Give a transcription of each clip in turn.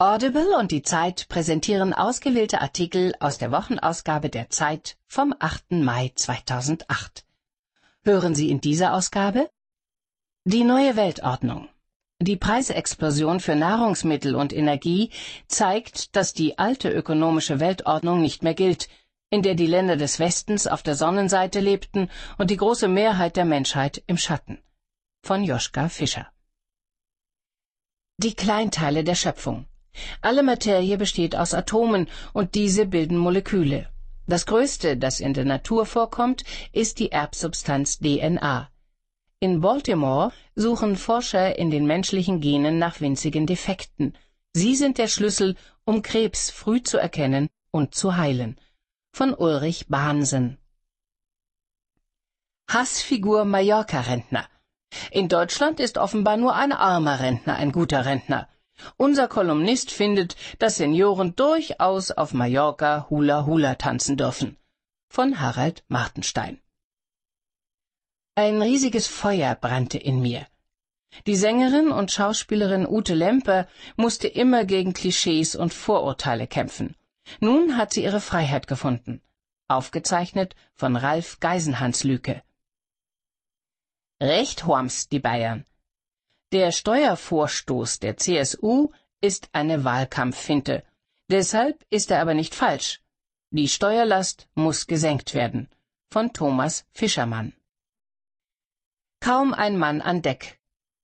Audible und die Zeit präsentieren ausgewählte Artikel aus der Wochenausgabe der Zeit vom 8. Mai 2008. Hören Sie in dieser Ausgabe Die neue Weltordnung. Die Preisexplosion für Nahrungsmittel und Energie zeigt, dass die alte ökonomische Weltordnung nicht mehr gilt, in der die Länder des Westens auf der Sonnenseite lebten und die große Mehrheit der Menschheit im Schatten. Von Joschka Fischer. Die Kleinteile der Schöpfung. Alle Materie besteht aus Atomen, und diese bilden Moleküle. Das größte, das in der Natur vorkommt, ist die Erbsubstanz DNA. In Baltimore suchen Forscher in den menschlichen Genen nach winzigen Defekten. Sie sind der Schlüssel, um Krebs früh zu erkennen und zu heilen. Von Ulrich Bahnsen Hassfigur Mallorca-Rentner In Deutschland ist offenbar nur ein armer Rentner ein guter Rentner. Unser Kolumnist findet, dass Senioren durchaus auf Mallorca Hula Hula tanzen dürfen. Von Harald Martenstein. Ein riesiges Feuer brannte in mir. Die Sängerin und Schauspielerin Ute Lemper musste immer gegen Klischees und Vorurteile kämpfen. Nun hat sie ihre Freiheit gefunden. Aufgezeichnet von Ralf Geisenhans Lüke. Recht horms die Bayern. Der Steuervorstoß der CSU ist eine Wahlkampffinte. Deshalb ist er aber nicht falsch. Die Steuerlast muss gesenkt werden. Von Thomas Fischermann. Kaum ein Mann an Deck.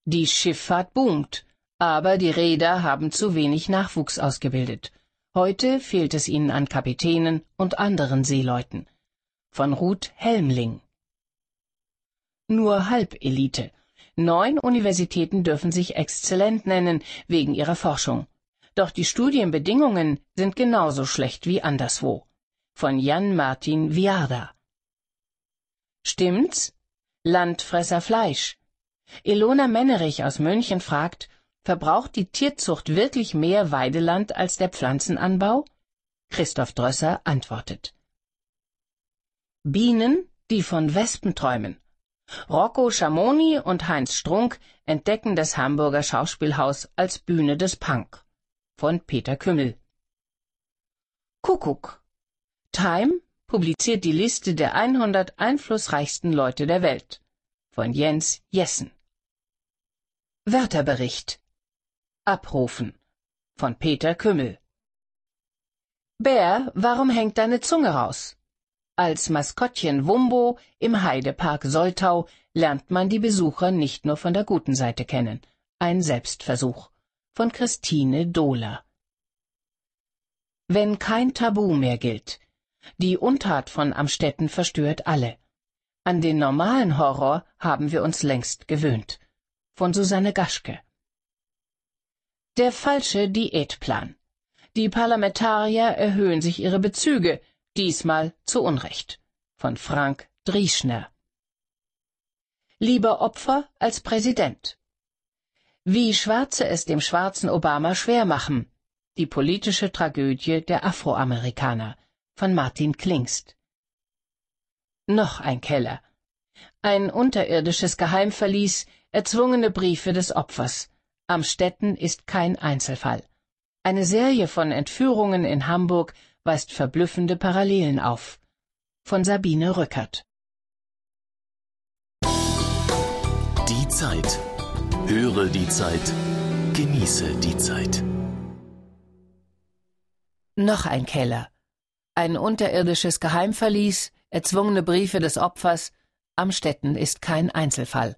Die Schifffahrt boomt, aber die Räder haben zu wenig Nachwuchs ausgebildet. Heute fehlt es ihnen an Kapitänen und anderen Seeleuten. Von Ruth Helmling. Nur Halbelite. Neun Universitäten dürfen sich exzellent nennen wegen ihrer Forschung. Doch die Studienbedingungen sind genauso schlecht wie anderswo. Von Jan Martin Viarda. Stimmt's? Landfresser Fleisch. Ilona Mennerich aus München fragt, verbraucht die Tierzucht wirklich mehr Weideland als der Pflanzenanbau? Christoph Drösser antwortet. Bienen, die von Wespen träumen. Rocco Schamoni und Heinz Strunk entdecken das Hamburger Schauspielhaus als Bühne des Punk. Von Peter Kümmel. Kuckuck. Time publiziert die Liste der 100 einflussreichsten Leute der Welt. Von Jens Jessen. Wörterbericht. Abrufen. Von Peter Kümmel. Bär, warum hängt deine Zunge raus? Als Maskottchen Wumbo im Heidepark Soltau lernt man die Besucher nicht nur von der guten Seite kennen. Ein Selbstversuch von Christine Dohler. Wenn kein Tabu mehr gilt. Die Untat von Amstetten verstört alle. An den normalen Horror haben wir uns längst gewöhnt. Von Susanne Gaschke. Der falsche Diätplan. Die Parlamentarier erhöhen sich ihre Bezüge, diesmal zu Unrecht. Von Frank Drieschner. Lieber Opfer als Präsident. Wie Schwarze es dem schwarzen Obama schwer machen. Die politische Tragödie der Afroamerikaner von Martin Klingst. Noch ein Keller. Ein unterirdisches Geheimverlies, erzwungene Briefe des Opfers. Amstetten ist kein Einzelfall. Eine Serie von Entführungen in Hamburg weist verblüffende Parallelen auf. Von Sabine Rückert. Die Zeit. Höre die Zeit. Genieße die Zeit. Noch ein Keller. Ein unterirdisches Geheimverlies, erzwungene Briefe des Opfers. Amstetten ist kein Einzelfall.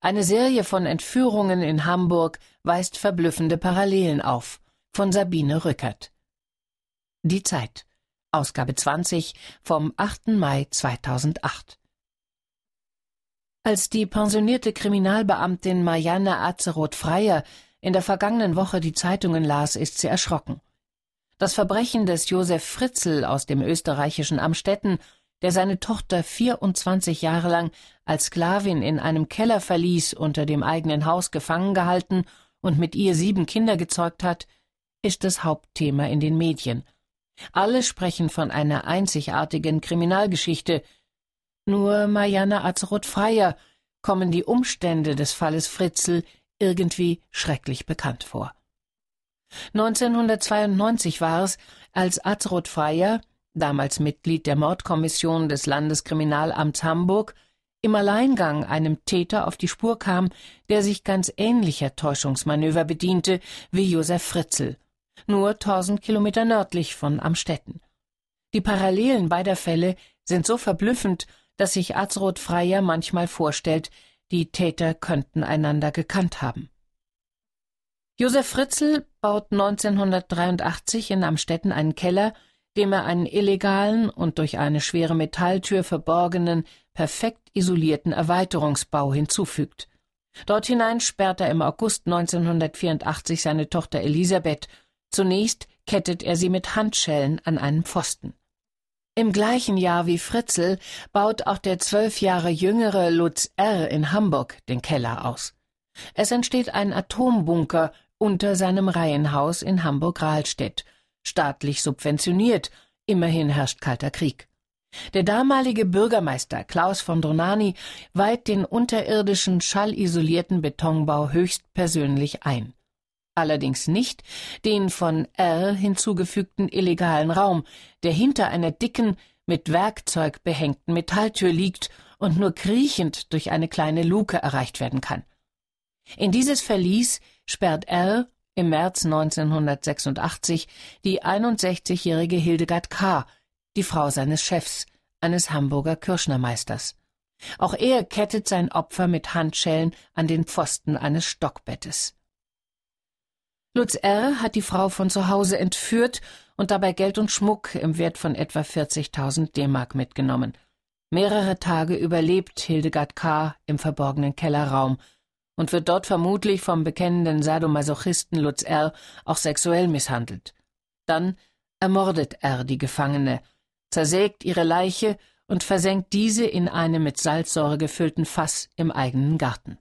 Eine Serie von Entführungen in Hamburg weist verblüffende Parallelen auf. Von Sabine Rückert. Die Zeit. Ausgabe 20 vom 8. Mai 2008. Als die pensionierte Kriminalbeamtin Marianne Azeroth-Freier in der vergangenen Woche die Zeitungen las, ist sie erschrocken. Das Verbrechen des Josef Fritzl aus dem österreichischen Amstetten, der seine Tochter 24 Jahre lang als Sklavin in einem Keller verließ, unter dem eigenen Haus gefangen gehalten und mit ihr sieben Kinder gezeugt hat, ist das Hauptthema in den Medien – alle sprechen von einer einzigartigen Kriminalgeschichte. Nur Marianne Azeroth-Freier kommen die Umstände des Falles Fritzl irgendwie schrecklich bekannt vor. 1992 war es, als Azrod Freier, damals Mitglied der Mordkommission des Landeskriminalamts Hamburg, im Alleingang einem Täter auf die Spur kam, der sich ganz ähnlicher Täuschungsmanöver bediente wie Josef Fritzl, nur tausend Kilometer nördlich von Amstetten. Die Parallelen beider Fälle sind so verblüffend, dass sich Azrod Freier manchmal vorstellt, die Täter könnten einander gekannt haben. Josef Fritzl baut 1983 in Amstetten einen Keller, dem er einen illegalen und durch eine schwere Metalltür verborgenen, perfekt isolierten Erweiterungsbau hinzufügt. Dort hinein sperrt er im August 1984 seine Tochter Elisabeth. Zunächst kettet er sie mit Handschellen an einen Pfosten. Im gleichen Jahr wie Fritzl baut auch der zwölf Jahre jüngere Lutz R. in Hamburg den Keller aus. Es entsteht ein Atombunker unter seinem Reihenhaus in Hamburg-Rahlstedt, staatlich subventioniert, immerhin herrscht kalter Krieg. Der damalige Bürgermeister Klaus von Donani weiht den unterirdischen schallisolierten Betonbau höchstpersönlich ein allerdings nicht den von R hinzugefügten illegalen Raum, der hinter einer dicken, mit Werkzeug behängten Metalltür liegt und nur kriechend durch eine kleine Luke erreicht werden kann. In dieses Verlies sperrt R im März 1986 die 61-jährige Hildegard K., die Frau seines Chefs, eines Hamburger Kirschnermeisters. Auch er kettet sein Opfer mit Handschellen an den Pfosten eines Stockbettes. Lutz R. hat die Frau von zu Hause entführt und dabei Geld und Schmuck im Wert von etwa 40.000 D-Mark mitgenommen. Mehrere Tage überlebt Hildegard K. im verborgenen Kellerraum und wird dort vermutlich vom bekennenden Sadomasochisten Lutz R. auch sexuell misshandelt. Dann ermordet R. die Gefangene, zersägt ihre Leiche und versenkt diese in einem mit Salzsäure gefüllten Fass im eigenen Garten.